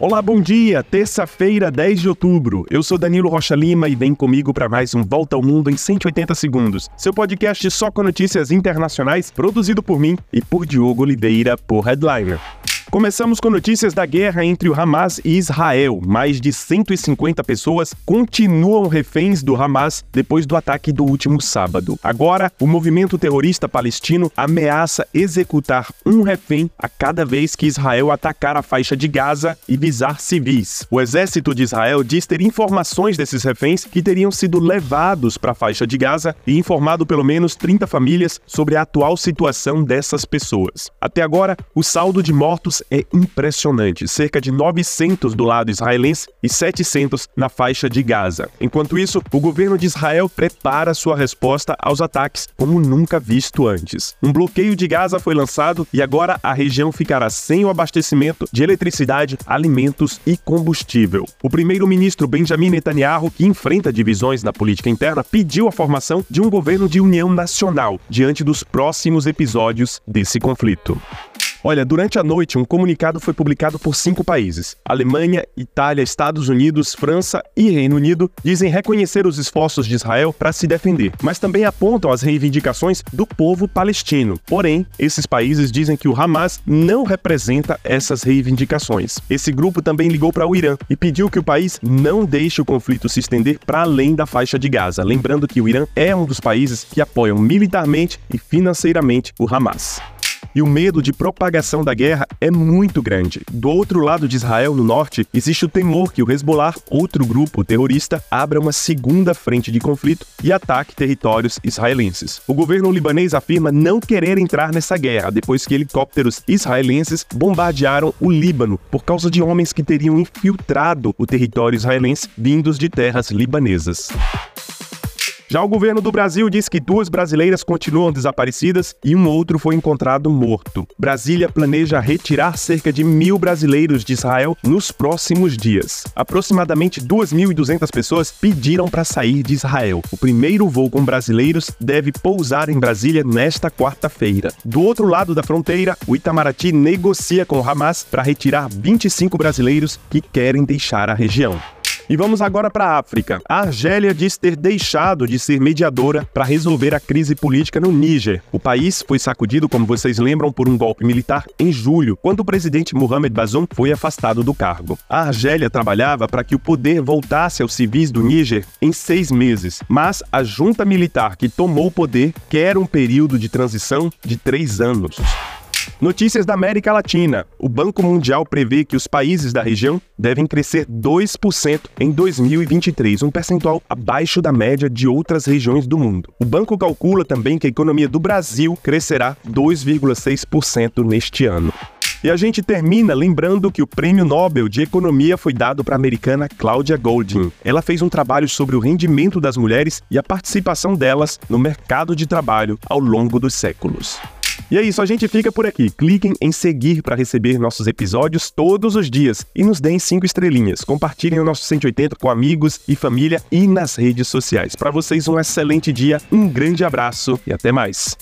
Olá, bom dia! Terça-feira, 10 de outubro. Eu sou Danilo Rocha Lima e vem comigo para mais um Volta ao Mundo em 180 segundos. Seu podcast só com notícias internacionais, produzido por mim e por Diogo Oliveira, por Headliner. Começamos com notícias da guerra entre o Hamas e Israel. Mais de 150 pessoas continuam reféns do Hamas depois do ataque do último sábado. Agora, o movimento terrorista palestino ameaça executar um refém a cada vez que Israel atacar a faixa de Gaza e visar civis. O exército de Israel diz ter informações desses reféns que teriam sido levados para a faixa de Gaza e informado pelo menos 30 famílias sobre a atual situação dessas pessoas. Até agora, o saldo de mortos é impressionante, cerca de 900 do lado israelense e 700 na faixa de Gaza. Enquanto isso, o governo de Israel prepara sua resposta aos ataques como nunca visto antes. Um bloqueio de Gaza foi lançado e agora a região ficará sem o abastecimento de eletricidade, alimentos e combustível. O primeiro-ministro Benjamin Netanyahu, que enfrenta divisões na política interna, pediu a formação de um governo de união nacional diante dos próximos episódios desse conflito. Olha, durante a noite, um comunicado foi publicado por cinco países. Alemanha, Itália, Estados Unidos, França e Reino Unido dizem reconhecer os esforços de Israel para se defender, mas também apontam as reivindicações do povo palestino. Porém, esses países dizem que o Hamas não representa essas reivindicações. Esse grupo também ligou para o Irã e pediu que o país não deixe o conflito se estender para além da faixa de Gaza, lembrando que o Irã é um dos países que apoiam militarmente e financeiramente o Hamas e o medo de propagação da guerra é muito grande. Do outro lado de Israel, no norte, existe o temor que o Hezbollah, outro grupo terrorista, abra uma segunda frente de conflito e ataque territórios israelenses. O governo libanês afirma não querer entrar nessa guerra depois que helicópteros israelenses bombardearam o Líbano por causa de homens que teriam infiltrado o território israelense vindos de terras libanesas. Já o governo do Brasil diz que duas brasileiras continuam desaparecidas e um outro foi encontrado morto. Brasília planeja retirar cerca de mil brasileiros de Israel nos próximos dias. Aproximadamente 2.200 pessoas pediram para sair de Israel. O primeiro voo com brasileiros deve pousar em Brasília nesta quarta-feira. Do outro lado da fronteira, o Itamaraty negocia com o Hamas para retirar 25 brasileiros que querem deixar a região. E vamos agora para a África. A Argélia diz ter deixado de ser mediadora para resolver a crise política no Níger. O país foi sacudido, como vocês lembram, por um golpe militar em julho, quando o presidente Mohamed Bazoum foi afastado do cargo. A Argélia trabalhava para que o poder voltasse aos civis do Níger em seis meses, mas a junta militar que tomou o poder quer um período de transição de três anos. Notícias da América Latina. O Banco Mundial prevê que os países da região devem crescer 2% em 2023, um percentual abaixo da média de outras regiões do mundo. O banco calcula também que a economia do Brasil crescerá 2,6% neste ano. E a gente termina lembrando que o Prêmio Nobel de Economia foi dado para a americana Claudia Goldin. Ela fez um trabalho sobre o rendimento das mulheres e a participação delas no mercado de trabalho ao longo dos séculos. E é isso, a gente fica por aqui. Cliquem em seguir para receber nossos episódios todos os dias e nos deem cinco estrelinhas. Compartilhem o nosso 180 com amigos e família e nas redes sociais. Para vocês um excelente dia, um grande abraço e até mais.